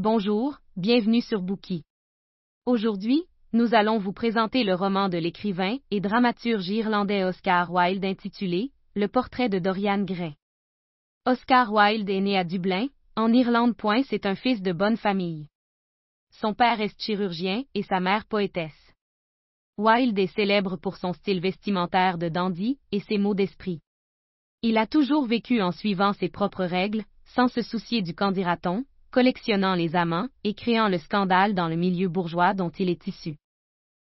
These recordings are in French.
Bonjour, bienvenue sur Bookie. Aujourd'hui, nous allons vous présenter le roman de l'écrivain et dramaturge irlandais Oscar Wilde intitulé Le portrait de Dorian Gray. Oscar Wilde est né à Dublin, en Irlande. C'est un fils de bonne famille. Son père est chirurgien et sa mère poétesse. Wilde est célèbre pour son style vestimentaire de dandy et ses mots d'esprit. Il a toujours vécu en suivant ses propres règles, sans se soucier du qu'en dira-t-on, collectionnant les amants et créant le scandale dans le milieu bourgeois dont il est issu.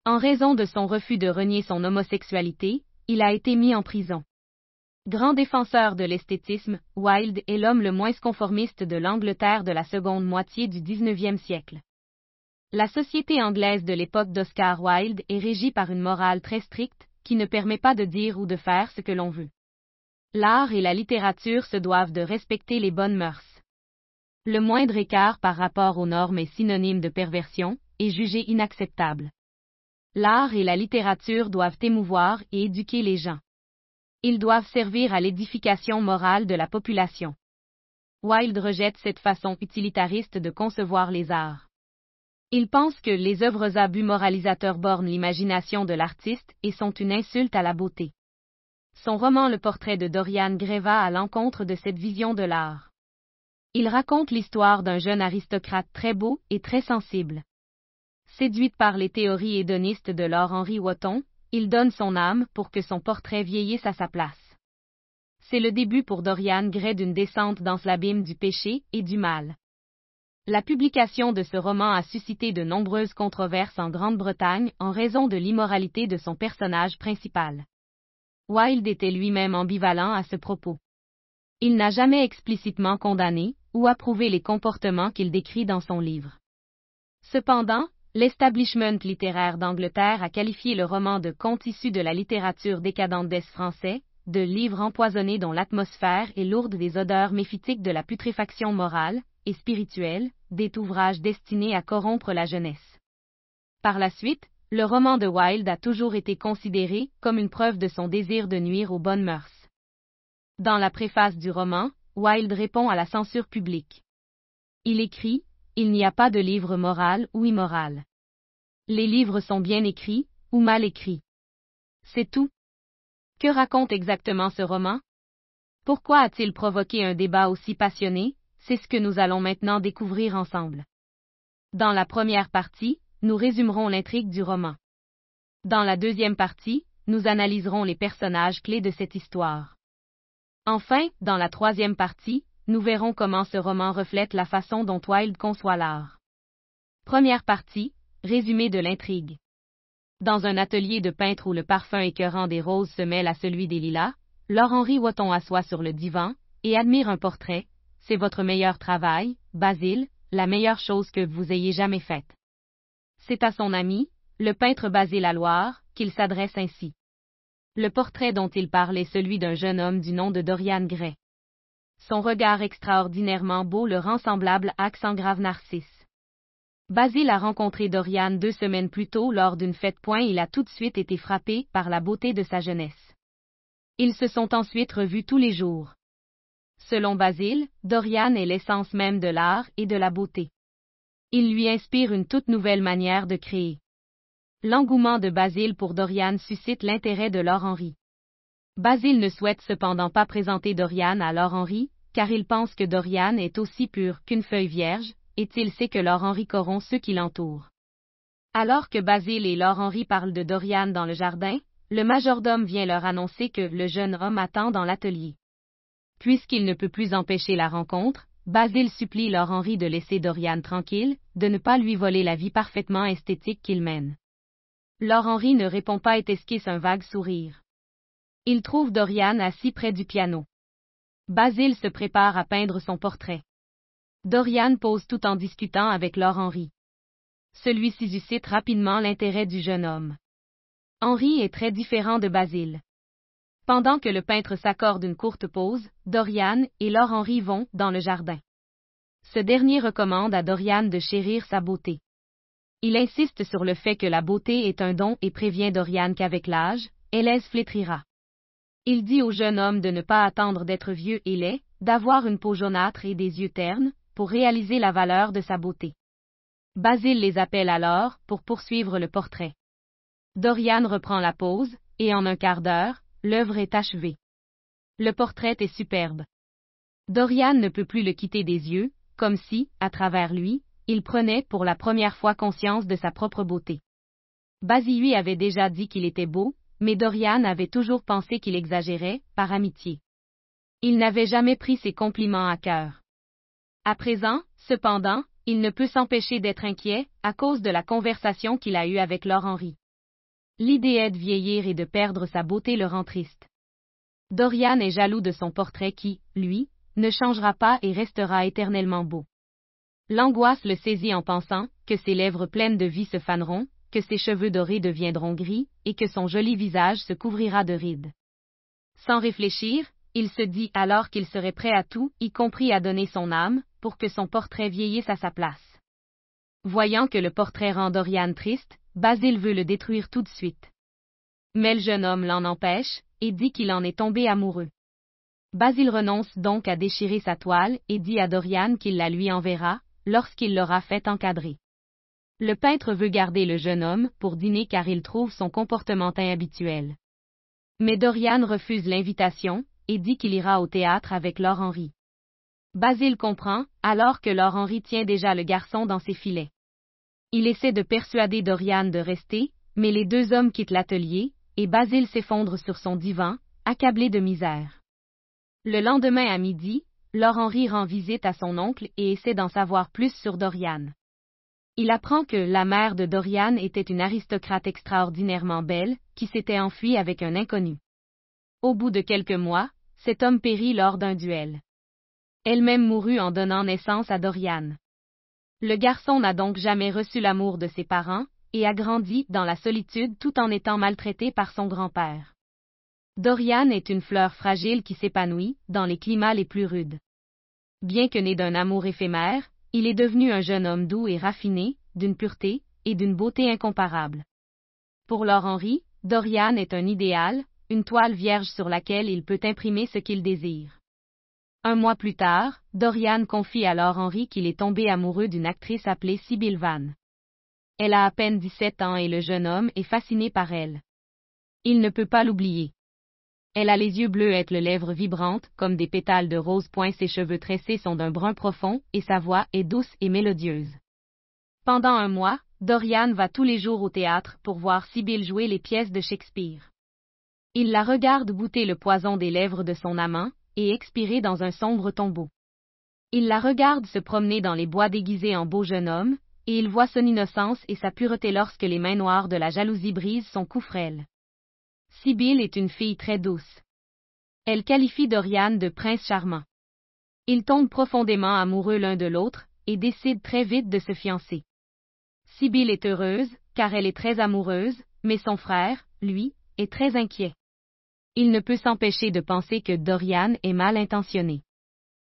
En raison de son refus de renier son homosexualité, il a été mis en prison. Grand défenseur de l'esthétisme, Wilde est l'homme le moins conformiste de l'Angleterre de la seconde moitié du XIXe siècle. La société anglaise de l'époque d'Oscar Wilde est régie par une morale très stricte, qui ne permet pas de dire ou de faire ce que l'on veut. L'art et la littérature se doivent de respecter les bonnes mœurs. Le moindre écart par rapport aux normes est synonyme de perversion, et jugé inacceptable. L'art et la littérature doivent émouvoir et éduquer les gens. Ils doivent servir à l'édification morale de la population. Wilde rejette cette façon utilitariste de concevoir les arts. Il pense que les œuvres à but moralisateur bornent l'imagination de l'artiste et sont une insulte à la beauté. Son roman Le portrait de Dorian Gray va à l'encontre de cette vision de l'art. Il raconte l'histoire d'un jeune aristocrate très beau et très sensible. Séduite par les théories hédonistes de Lord Henry Wotton, il donne son âme pour que son portrait vieillisse à sa place. C'est le début pour Dorian Gray d'une descente dans l'abîme du péché et du mal. La publication de ce roman a suscité de nombreuses controverses en Grande-Bretagne en raison de l'immoralité de son personnage principal. Wilde était lui-même ambivalent à ce propos. Il n'a jamais explicitement condamné, ou approuver les comportements qu'il décrit dans son livre. Cependant, l'establishment littéraire d'Angleterre a qualifié le roman de conte issu de la littérature décadente d'Est français, de livre empoisonné dont l'atmosphère est lourde des odeurs méphitiques de la putréfaction morale et spirituelle, des ouvrages destinés à corrompre la jeunesse. Par la suite, le roman de Wilde a toujours été considéré comme une preuve de son désir de nuire aux bonnes mœurs. Dans la préface du roman, Wilde répond à la censure publique. Il écrit Il n'y a pas de livre moral ou immoral. Les livres sont bien écrits ou mal écrits. C'est tout. Que raconte exactement ce roman? Pourquoi a-t-il provoqué un débat aussi passionné? C'est ce que nous allons maintenant découvrir ensemble. Dans la première partie, nous résumerons l'intrigue du roman. Dans la deuxième partie, nous analyserons les personnages clés de cette histoire. Enfin, dans la troisième partie, nous verrons comment ce roman reflète la façon dont Wilde conçoit l'art. Première partie, résumé de l'intrigue. Dans un atelier de peintre où le parfum écœurant des roses se mêle à celui des lilas, Laure-Henri Wotton assoit sur le divan et admire un portrait. C'est votre meilleur travail, Basile, la meilleure chose que vous ayez jamais faite. C'est à son ami, le peintre Basile Loire, qu'il s'adresse ainsi. Le portrait dont il parle est celui d'un jeune homme du nom de Dorian Gray. Son regard extraordinairement beau le rend semblable à grave Narcisse. Basile a rencontré Dorian deux semaines plus tôt lors d'une fête. Point, il a tout de suite été frappé par la beauté de sa jeunesse. Ils se sont ensuite revus tous les jours. Selon Basile, Dorian est l'essence même de l'art et de la beauté. Il lui inspire une toute nouvelle manière de créer. L'engouement de Basile pour Dorian suscite l'intérêt de Laure Henry. Basile ne souhaite cependant pas présenter Dorian à Laure Henry, car il pense que Dorian est aussi pur qu'une feuille vierge, et il sait que Laure Henry corrompt ceux qui l'entourent. Alors que Basile et Laure Henry parlent de Dorian dans le jardin, le majordome vient leur annoncer que le jeune homme attend dans l'atelier. Puisqu'il ne peut plus empêcher la rencontre, Basile supplie Laure Henry de laisser Dorian tranquille, de ne pas lui voler la vie parfaitement esthétique qu'il mène. Laure Henry ne répond pas et esquisse un vague sourire. Il trouve Dorian assis près du piano. Basile se prépare à peindre son portrait. Dorian pose tout en discutant avec Laure Henry. Celui-ci suscite rapidement l'intérêt du jeune homme. Henri est très différent de Basile. Pendant que le peintre s'accorde une courte pause, Dorian et Laure Henry vont dans le jardin. Ce dernier recommande à Dorian de chérir sa beauté. Il insiste sur le fait que la beauté est un don et prévient Dorian qu'avec l'âge, Hélèse flétrira. Il dit au jeune homme de ne pas attendre d'être vieux et laid, d'avoir une peau jaunâtre et des yeux ternes, pour réaliser la valeur de sa beauté. Basile les appelle alors pour poursuivre le portrait. Dorian reprend la pose, et en un quart d'heure, l'œuvre est achevée. Le portrait est superbe. Dorian ne peut plus le quitter des yeux, comme si, à travers lui, il prenait pour la première fois conscience de sa propre beauté. Basile avait déjà dit qu'il était beau, mais Dorian avait toujours pensé qu'il exagérait, par amitié. Il n'avait jamais pris ses compliments à cœur. À présent, cependant, il ne peut s'empêcher d'être inquiet, à cause de la conversation qu'il a eue avec Laure Henry. L'idée de vieillir et de perdre sa beauté le rend triste. Dorian est jaloux de son portrait qui, lui, ne changera pas et restera éternellement beau. L'angoisse le saisit en pensant que ses lèvres pleines de vie se faneront, que ses cheveux dorés deviendront gris, et que son joli visage se couvrira de rides. Sans réfléchir, il se dit alors qu'il serait prêt à tout, y compris à donner son âme, pour que son portrait vieillisse à sa place. Voyant que le portrait rend Dorian triste, Basile veut le détruire tout de suite. Mais le jeune homme l'en empêche, et dit qu'il en est tombé amoureux. Basile renonce donc à déchirer sa toile, et dit à Dorian qu'il la lui enverra, lorsqu'il l'aura fait encadrer. Le peintre veut garder le jeune homme pour dîner car il trouve son comportement inhabituel. Mais Dorian refuse l'invitation, et dit qu'il ira au théâtre avec Laure Henry. Basile comprend, alors que Laure Henry tient déjà le garçon dans ses filets. Il essaie de persuader Dorian de rester, mais les deux hommes quittent l'atelier, et Basile s'effondre sur son divan, accablé de misère. Le lendemain à midi, Laure Henry rend visite à son oncle et essaie d'en savoir plus sur Dorian. Il apprend que la mère de Dorian était une aristocrate extraordinairement belle, qui s'était enfuie avec un inconnu. Au bout de quelques mois, cet homme périt lors d'un duel. Elle-même mourut en donnant naissance à Dorian. Le garçon n'a donc jamais reçu l'amour de ses parents, et a grandi dans la solitude tout en étant maltraité par son grand-père. Dorian est une fleur fragile qui s'épanouit dans les climats les plus rudes. Bien que né d'un amour éphémère, il est devenu un jeune homme doux et raffiné, d'une pureté et d'une beauté incomparables. Pour Laure Henry, Dorian est un idéal, une toile vierge sur laquelle il peut imprimer ce qu'il désire. Un mois plus tard, Dorian confie alors Henry qu'il est tombé amoureux d'une actrice appelée Sibyl Van. Elle a à peine 17 ans et le jeune homme est fasciné par elle. Il ne peut pas l'oublier. Elle a les yeux bleus et les lèvres vibrantes, comme des pétales de rose. Ses cheveux tressés sont d'un brun profond, et sa voix est douce et mélodieuse. Pendant un mois, Dorian va tous les jours au théâtre pour voir Sibyl jouer les pièces de Shakespeare. Il la regarde goûter le poison des lèvres de son amant, et expirer dans un sombre tombeau. Il la regarde se promener dans les bois déguisés en beau jeune homme, et il voit son innocence et sa pureté lorsque les mains noires de la jalousie brisent son cou frêle. Sibyl est une fille très douce. Elle qualifie Dorian de prince charmant. Ils tombent profondément amoureux l'un de l'autre, et décident très vite de se fiancer. Sibyl est heureuse, car elle est très amoureuse, mais son frère, lui, est très inquiet il ne peut s'empêcher de penser que Dorian est mal intentionné.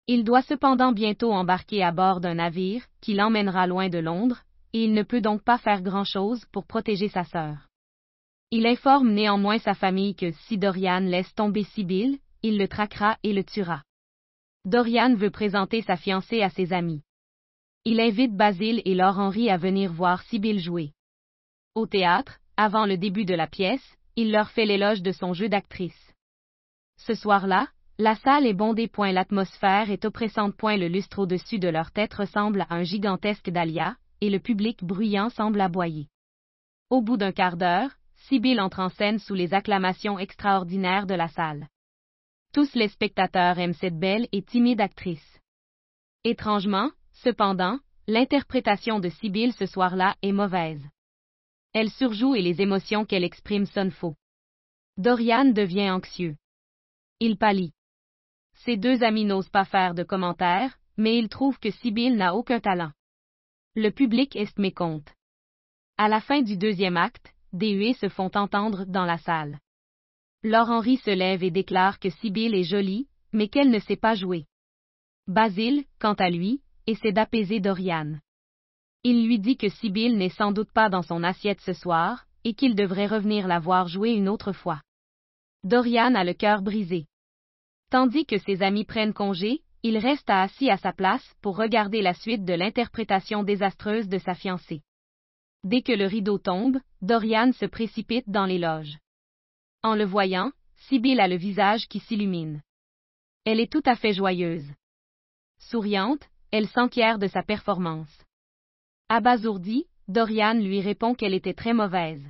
Il doit cependant bientôt embarquer à bord d'un navire, qui l'emmènera loin de Londres, et il ne peut donc pas faire grand-chose pour protéger sa sœur. Il informe néanmoins sa famille que si Dorian laisse tomber Sibyl, il le traquera et le tuera. Dorian veut présenter sa fiancée à ses amis. Il invite Basile et Laure Henry à venir voir Sibyl jouer. Au théâtre, avant le début de la pièce, il leur fait l'éloge de son jeu d'actrice. Ce soir-là, la salle est bondée. Point l'atmosphère est oppressante. Point le lustre au-dessus de leur tête ressemble à un gigantesque dahlia, et le public bruyant semble aboyer. Au bout d'un quart d'heure, Sibyl entre en scène sous les acclamations extraordinaires de la salle. Tous les spectateurs aiment cette belle et timide actrice. Étrangement, cependant, l'interprétation de Sibyl ce soir-là est mauvaise. Elle surjoue et les émotions qu'elle exprime sonnent faux. Dorian devient anxieux. Il pâlit. Ses deux amis n'osent pas faire de commentaires, mais ils trouvent que Sibyl n'a aucun talent. Le public est mécompte. À la fin du deuxième acte, des huées se font entendre dans la salle. Laure Henry se lève et déclare que Sibyl est jolie, mais qu'elle ne sait pas jouer. Basile, quant à lui, essaie d'apaiser Dorian. Il lui dit que Sibyl n'est sans doute pas dans son assiette ce soir, et qu'il devrait revenir la voir jouer une autre fois. Dorian a le cœur brisé. Tandis que ses amis prennent congé, il resta assis à sa place pour regarder la suite de l'interprétation désastreuse de sa fiancée. Dès que le rideau tombe, Dorian se précipite dans les loges. En le voyant, Sibyl a le visage qui s'illumine. Elle est tout à fait joyeuse. Souriante, elle s'enquiert de sa performance. Abasourdie, Dorian lui répond qu'elle était très mauvaise.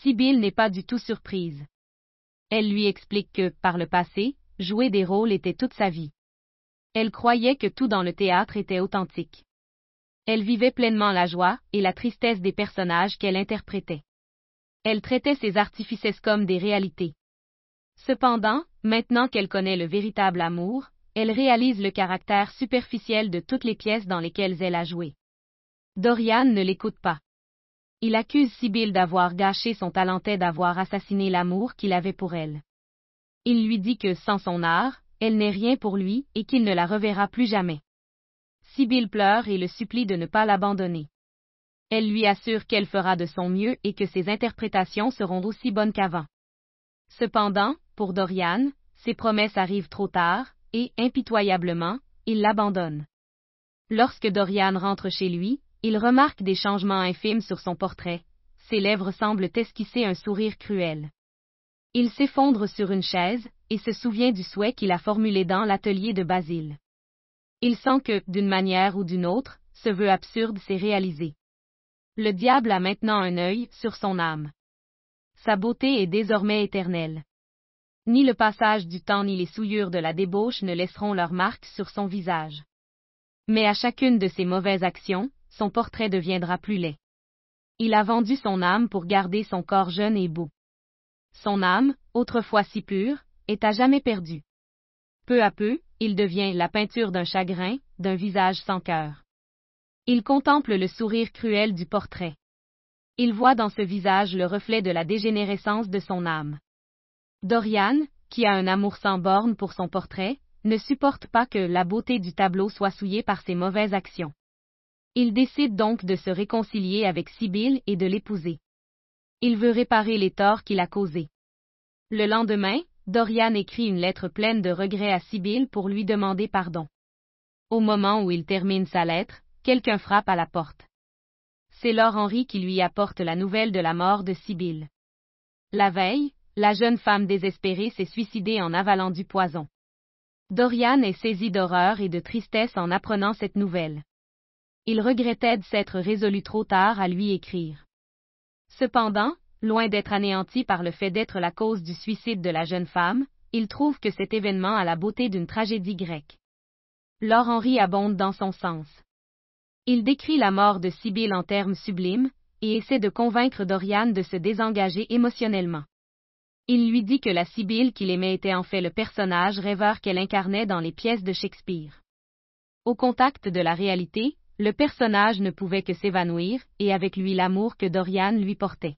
Sibyl n'est pas du tout surprise. Elle lui explique que, par le passé, jouer des rôles était toute sa vie. Elle croyait que tout dans le théâtre était authentique. Elle vivait pleinement la joie et la tristesse des personnages qu'elle interprétait. Elle traitait ses artifices comme des réalités. Cependant, maintenant qu'elle connaît le véritable amour, elle réalise le caractère superficiel de toutes les pièces dans lesquelles elle a joué. Dorian ne l'écoute pas. Il accuse Sibyl d'avoir gâché son talentet d'avoir assassiné l'amour qu'il avait pour elle. Il lui dit que sans son art, elle n'est rien pour lui et qu'il ne la reverra plus jamais. Sibyl pleure et le supplie de ne pas l'abandonner. Elle lui assure qu'elle fera de son mieux et que ses interprétations seront aussi bonnes qu'avant. Cependant, pour Dorian, ses promesses arrivent trop tard, et, impitoyablement, il l'abandonne. Lorsque Dorian rentre chez lui, il remarque des changements infimes sur son portrait, ses lèvres semblent esquisser un sourire cruel. Il s'effondre sur une chaise, et se souvient du souhait qu'il a formulé dans l'atelier de Basile. Il sent que, d'une manière ou d'une autre, ce vœu absurde s'est réalisé. Le diable a maintenant un œil sur son âme. Sa beauté est désormais éternelle. Ni le passage du temps ni les souillures de la débauche ne laisseront leur marque sur son visage. Mais à chacune de ses mauvaises actions, son portrait deviendra plus laid. Il a vendu son âme pour garder son corps jeune et beau. Son âme, autrefois si pure, est à jamais perdue. Peu à peu, il devient la peinture d'un chagrin, d'un visage sans cœur. Il contemple le sourire cruel du portrait. Il voit dans ce visage le reflet de la dégénérescence de son âme. Dorian, qui a un amour sans borne pour son portrait, ne supporte pas que la beauté du tableau soit souillée par ses mauvaises actions. Il décide donc de se réconcilier avec Sibyl et de l'épouser. Il veut réparer les torts qu'il a causés. Le lendemain, Dorian écrit une lettre pleine de regrets à Sibyl pour lui demander pardon. Au moment où il termine sa lettre, quelqu'un frappe à la porte. C'est Laure Henry qui lui apporte la nouvelle de la mort de Sibyl. La veille, la jeune femme désespérée s'est suicidée en avalant du poison. Dorian est saisi d'horreur et de tristesse en apprenant cette nouvelle. Il regrettait de s'être résolu trop tard à lui écrire. Cependant, loin d'être anéanti par le fait d'être la cause du suicide de la jeune femme, il trouve que cet événement a la beauté d'une tragédie grecque. Laure Henry abonde dans son sens. Il décrit la mort de Sibyl en termes sublimes, et essaie de convaincre Dorian de se désengager émotionnellement. Il lui dit que la Sibyl qu'il aimait était en fait le personnage rêveur qu'elle incarnait dans les pièces de Shakespeare. Au contact de la réalité, le personnage ne pouvait que s'évanouir, et avec lui l'amour que Dorian lui portait.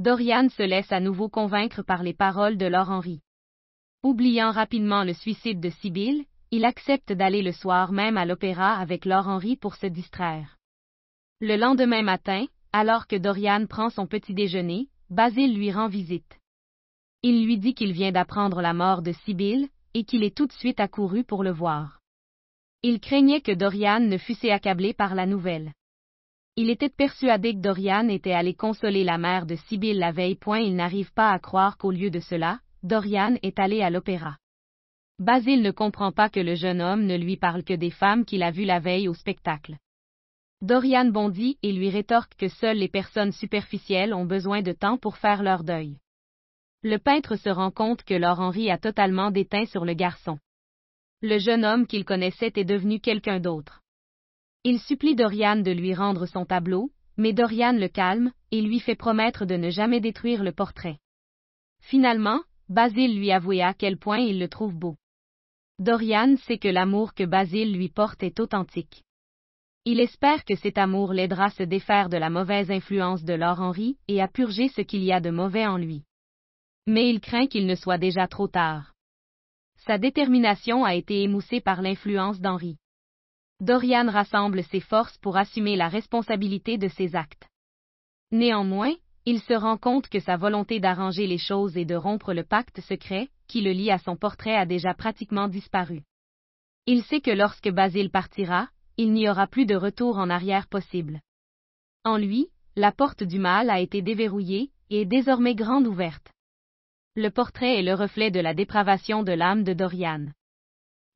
Dorian se laisse à nouveau convaincre par les paroles de Laure Henry. Oubliant rapidement le suicide de Sibyl, il accepte d'aller le soir même à l'opéra avec Laure Henry pour se distraire. Le lendemain matin, alors que Dorian prend son petit déjeuner, Basile lui rend visite. Il lui dit qu'il vient d'apprendre la mort de Sibyl, et qu'il est tout de suite accouru pour le voir. Il craignait que Dorian ne fût accablé par la nouvelle. Il était persuadé que Dorian était allé consoler la mère de Sibyl la veille. Point il n'arrive pas à croire qu'au lieu de cela, Dorian est allé à l'opéra. Basile ne comprend pas que le jeune homme ne lui parle que des femmes qu'il a vues la veille au spectacle. Dorian bondit et lui rétorque que seules les personnes superficielles ont besoin de temps pour faire leur deuil. Le peintre se rend compte que Laure Henry a totalement déteint sur le garçon. Le jeune homme qu'il connaissait est devenu quelqu'un d'autre. Il supplie Dorian de lui rendre son tableau, mais Dorian le calme, et lui fait promettre de ne jamais détruire le portrait. Finalement, Basile lui avoua à quel point il le trouve beau. Dorian sait que l'amour que Basile lui porte est authentique. Il espère que cet amour l'aidera à se défaire de la mauvaise influence de Laure Henry et à purger ce qu'il y a de mauvais en lui. Mais il craint qu'il ne soit déjà trop tard. Sa détermination a été émoussée par l'influence d'Henri. Dorian rassemble ses forces pour assumer la responsabilité de ses actes. Néanmoins, il se rend compte que sa volonté d'arranger les choses et de rompre le pacte secret, qui le lie à son portrait a déjà pratiquement disparu. Il sait que lorsque Basile partira, il n'y aura plus de retour en arrière possible. En lui, la porte du mal a été déverrouillée, et est désormais grande ouverte. Le portrait est le reflet de la dépravation de l'âme de Dorian.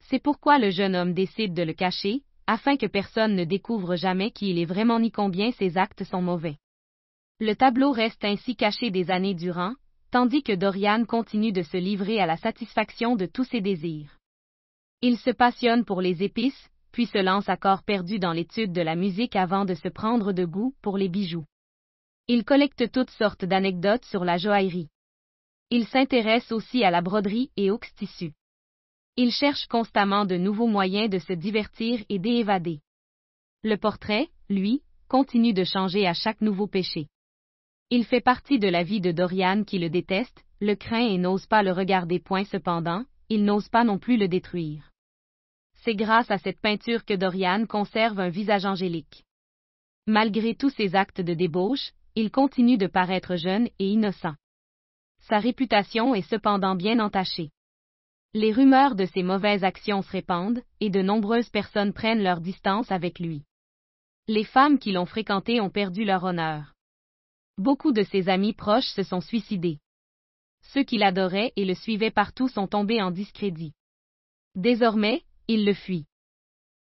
C'est pourquoi le jeune homme décide de le cacher, afin que personne ne découvre jamais qui il est vraiment ni combien ses actes sont mauvais. Le tableau reste ainsi caché des années durant, tandis que Dorian continue de se livrer à la satisfaction de tous ses désirs. Il se passionne pour les épices, puis se lance à corps perdu dans l'étude de la musique avant de se prendre de goût pour les bijoux. Il collecte toutes sortes d'anecdotes sur la joaillerie. Il s'intéresse aussi à la broderie et aux tissus. Il cherche constamment de nouveaux moyens de se divertir et d'évader. Le portrait, lui, continue de changer à chaque nouveau péché. Il fait partie de la vie de Dorian qui le déteste, le craint et n'ose pas le regarder point cependant, il n'ose pas non plus le détruire. C'est grâce à cette peinture que Dorian conserve un visage angélique. Malgré tous ses actes de débauche, il continue de paraître jeune et innocent. Sa réputation est cependant bien entachée. Les rumeurs de ses mauvaises actions se répandent, et de nombreuses personnes prennent leur distance avec lui. Les femmes qui l'ont fréquenté ont perdu leur honneur. Beaucoup de ses amis proches se sont suicidés. Ceux qui l'adoraient et le suivaient partout sont tombés en discrédit. Désormais, il le fuit.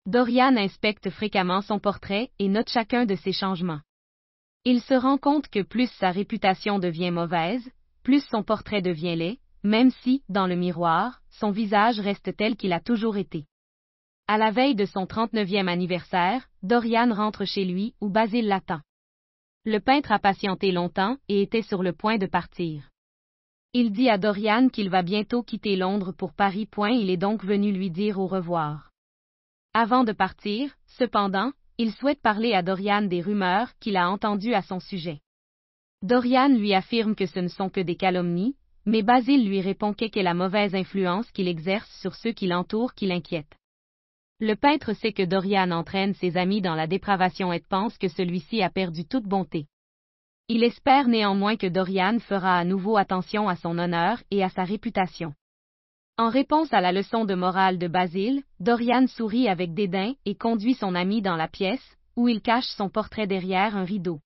Dorian inspecte fréquemment son portrait et note chacun de ses changements. Il se rend compte que plus sa réputation devient mauvaise, plus son portrait devient laid, même si, dans le miroir, son visage reste tel qu'il a toujours été. À la veille de son 39e anniversaire, Dorian rentre chez lui où Basile l'attend. Le peintre a patienté longtemps et était sur le point de partir. Il dit à Dorian qu'il va bientôt quitter Londres pour Paris. Il est donc venu lui dire au revoir. Avant de partir, cependant, il souhaite parler à Dorian des rumeurs qu'il a entendues à son sujet. Dorian lui affirme que ce ne sont que des calomnies, mais Basile lui répond qu'est la mauvaise influence qu'il exerce sur ceux qui l'entourent qui l'inquiète. Le peintre sait que Dorian entraîne ses amis dans la dépravation et pense que celui-ci a perdu toute bonté. Il espère néanmoins que Dorian fera à nouveau attention à son honneur et à sa réputation. En réponse à la leçon de morale de Basile, Dorian sourit avec dédain et conduit son ami dans la pièce, où il cache son portrait derrière un rideau.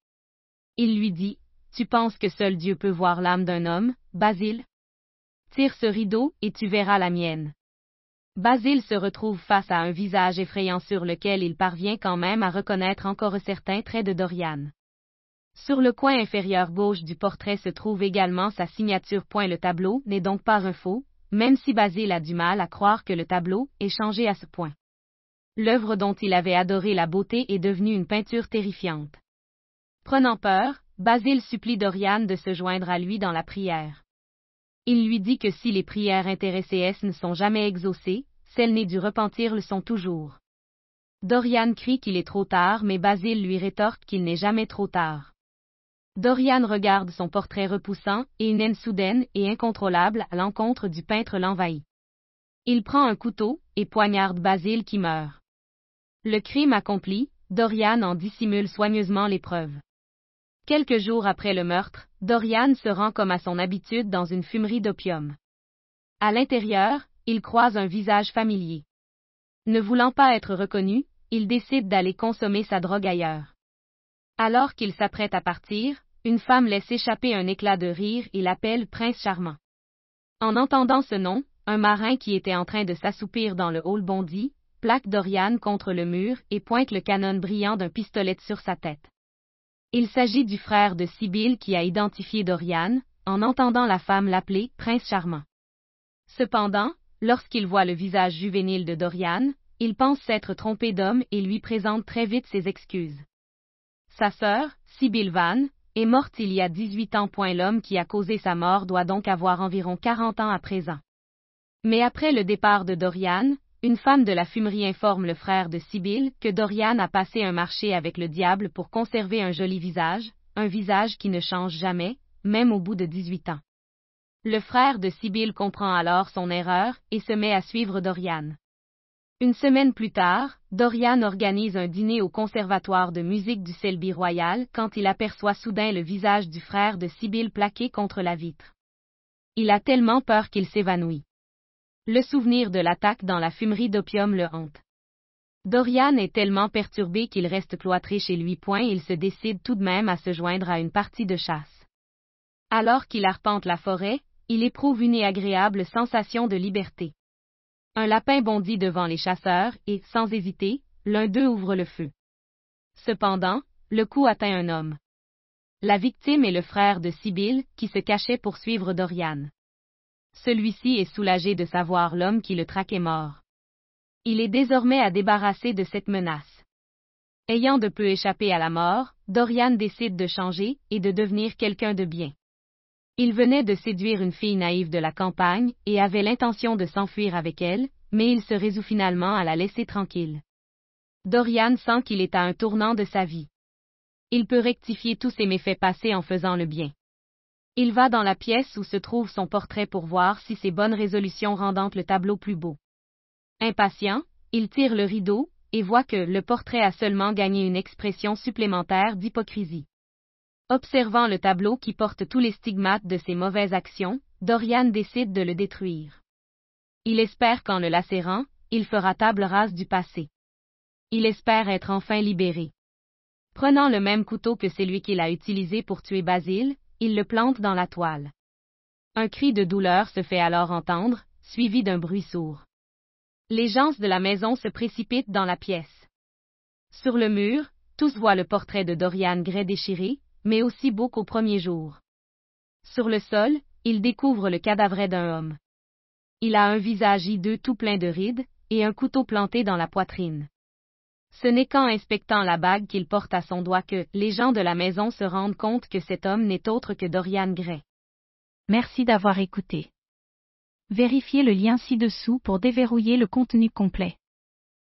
Il lui dit, Tu penses que seul Dieu peut voir l'âme d'un homme, Basile Tire ce rideau, et tu verras la mienne. Basile se retrouve face à un visage effrayant sur lequel il parvient quand même à reconnaître encore certains traits de Dorian. Sur le coin inférieur gauche du portrait se trouve également sa signature. Le tableau n'est donc pas un faux, même si Basile a du mal à croire que le tableau est changé à ce point. L'œuvre dont il avait adoré la beauté est devenue une peinture terrifiante. Prenant peur, Basile supplie Dorian de se joindre à lui dans la prière. Il lui dit que si les prières intéressées ne sont jamais exaucées, celles nées du repentir le sont toujours. Dorian crie qu'il est trop tard, mais Basile lui rétorque qu'il n'est jamais trop tard. Dorian regarde son portrait repoussant, et une haine soudaine et incontrôlable à l'encontre du peintre l'envahit. Il prend un couteau, et poignarde Basile qui meurt. Le crime accompli, Dorian en dissimule soigneusement les preuves. Quelques jours après le meurtre, Dorian se rend comme à son habitude dans une fumerie d'opium. À l'intérieur, il croise un visage familier. Ne voulant pas être reconnu, il décide d'aller consommer sa drogue ailleurs. Alors qu'il s'apprête à partir, une femme laisse échapper un éclat de rire et l'appelle Prince Charmant. En entendant ce nom, un marin qui était en train de s'assoupir dans le hall bondit, plaque Dorian contre le mur et pointe le canon brillant d'un pistolet sur sa tête. Il s'agit du frère de Sibylle qui a identifié Dorian, en entendant la femme l'appeler Prince Charmant. Cependant, lorsqu'il voit le visage juvénile de Dorian, il pense s'être trompé d'homme et lui présente très vite ses excuses. Sa sœur, Sibylle Van, est morte il y a 18 ans. L'homme qui a causé sa mort doit donc avoir environ 40 ans à présent. Mais après le départ de Dorian, une femme de la fumerie informe le frère de Sibyl que Dorian a passé un marché avec le diable pour conserver un joli visage, un visage qui ne change jamais, même au bout de 18 ans. Le frère de Sibyl comprend alors son erreur et se met à suivre Dorian. Une semaine plus tard, Dorian organise un dîner au conservatoire de musique du Selby Royal quand il aperçoit soudain le visage du frère de Sibyl plaqué contre la vitre. Il a tellement peur qu'il s'évanouit. Le souvenir de l'attaque dans la fumerie d'opium le hante. Dorian est tellement perturbé qu'il reste cloîtré chez lui. Point, il se décide tout de même à se joindre à une partie de chasse. Alors qu'il arpente la forêt, il éprouve une agréable sensation de liberté. Un lapin bondit devant les chasseurs et, sans hésiter, l'un d'eux ouvre le feu. Cependant, le coup atteint un homme. La victime est le frère de Sibyl, qui se cachait pour suivre Dorian. Celui-ci est soulagé de savoir l'homme qui le traquait mort. Il est désormais à débarrasser de cette menace. Ayant de peu échappé à la mort, Dorian décide de changer et de devenir quelqu'un de bien. Il venait de séduire une fille naïve de la campagne et avait l'intention de s'enfuir avec elle, mais il se résout finalement à la laisser tranquille. Dorian sent qu'il est à un tournant de sa vie. Il peut rectifier tous ses méfaits passés en faisant le bien. Il va dans la pièce où se trouve son portrait pour voir si ses bonnes résolutions rendent le tableau plus beau. Impatient, il tire le rideau, et voit que le portrait a seulement gagné une expression supplémentaire d'hypocrisie. Observant le tableau qui porte tous les stigmates de ses mauvaises actions, Dorian décide de le détruire. Il espère qu'en le lacérant, il fera table rase du passé. Il espère être enfin libéré. Prenant le même couteau que celui qu'il a utilisé pour tuer Basile, il le plante dans la toile. Un cri de douleur se fait alors entendre, suivi d'un bruit sourd. Les gens de la maison se précipitent dans la pièce. Sur le mur, tous voient le portrait de Dorian Gray déchiré, mais aussi beau qu'au premier jour. Sur le sol, il découvre le cadavre d'un homme. Il a un visage hideux tout plein de rides, et un couteau planté dans la poitrine. Ce n'est qu'en inspectant la bague qu'il porte à son doigt que les gens de la maison se rendent compte que cet homme n'est autre que Dorian Gray. Merci d'avoir écouté. Vérifiez le lien ci-dessous pour déverrouiller le contenu complet.